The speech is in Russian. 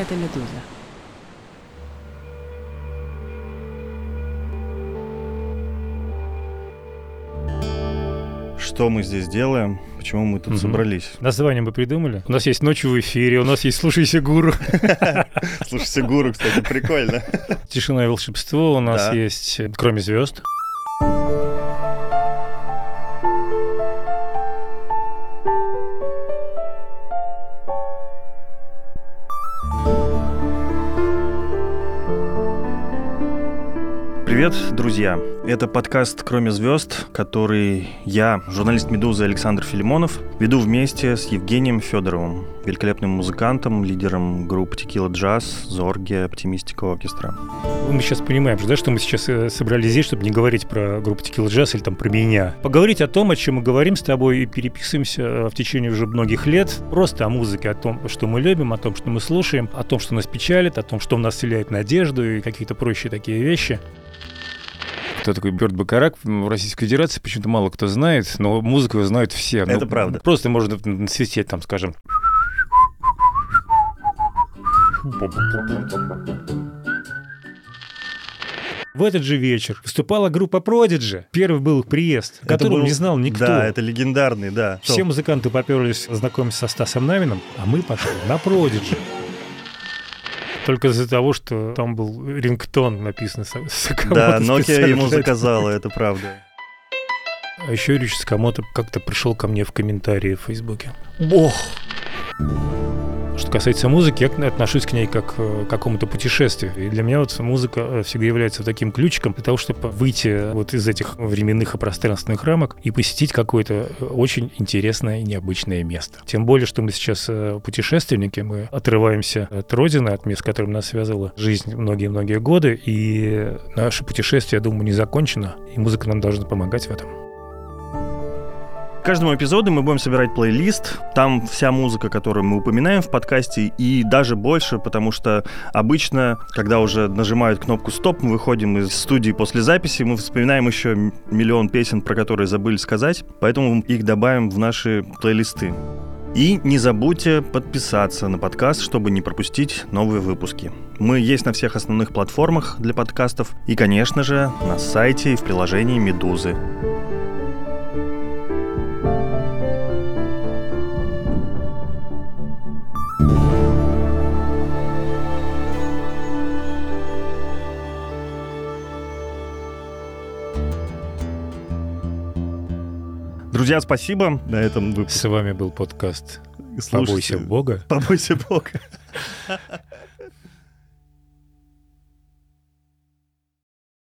это «Медуза». Что мы здесь делаем? Почему мы тут Мгм. собрались? Название мы придумали. У нас есть «Ночь в эфире», у нас есть «Слушайся гуру», Слушайте, гуру, кстати, прикольно. «Тишина и волшебство», у нас есть «Кроме звезд». Привет, друзья. Это подкаст «Кроме звезд», который я, журналист «Медузы» Александр Филимонов, веду вместе с Евгением Федоровым, великолепным музыкантом, лидером группы «Текила Джаз», «Зорги», «Оптимистика Оркестра». Мы сейчас понимаем да, что мы сейчас э, собрались здесь, чтобы не говорить про группу Tequila Jazz или там про меня. Поговорить о том, о чем мы говорим с тобой и переписываемся э, в течение уже многих лет. Просто о музыке, о том, что мы любим, о том, что мы слушаем, о том, что нас печалит, о том, что в нас вселяет надежду и какие-то прочие такие вещи. Кто такой Бёрд Бакарак в Российской Федерации, почему-то мало кто знает, но музыку его знают все. Это Ну, правда. Просто можно свистеть там, скажем. В этот же вечер выступала группа Prodigy. Первый был их приезд, которого был- не знал никто. Да, это легендарный, да. Все музыканты поперлись знакомиться со Стасом Намином, а мы пошли на Prodigy. Только из-за того, что там был рингтон написан Да, Nokia ему заказала, это правда. А еще Юрий Сакамото как-то пришел ко мне в комментарии в Фейсбуке. Ох! Касается музыки, я отношусь к ней как э, к какому-то путешествию. И для меня вот музыка э, всегда является таким ключиком для того, чтобы выйти вот из этих временных и пространственных рамок и посетить какое-то э, очень интересное и необычное место. Тем более, что мы сейчас э, путешественники, мы отрываемся от родины, от мест, с которым нас связала жизнь многие-многие годы, и наше путешествие, я думаю, не закончено, и музыка нам должна помогать в этом. К каждому эпизоду мы будем собирать плейлист. Там вся музыка, которую мы упоминаем в подкасте, и даже больше, потому что обычно, когда уже нажимают кнопку «Стоп», мы выходим из студии после записи, мы вспоминаем еще миллион песен, про которые забыли сказать, поэтому их добавим в наши плейлисты. И не забудьте подписаться на подкаст, чтобы не пропустить новые выпуски. Мы есть на всех основных платформах для подкастов и, конечно же, на сайте и в приложении «Медузы». Друзья, спасибо. На этом вы С вами был подкаст слушайте. «Побойся Бога». Побойся Бога.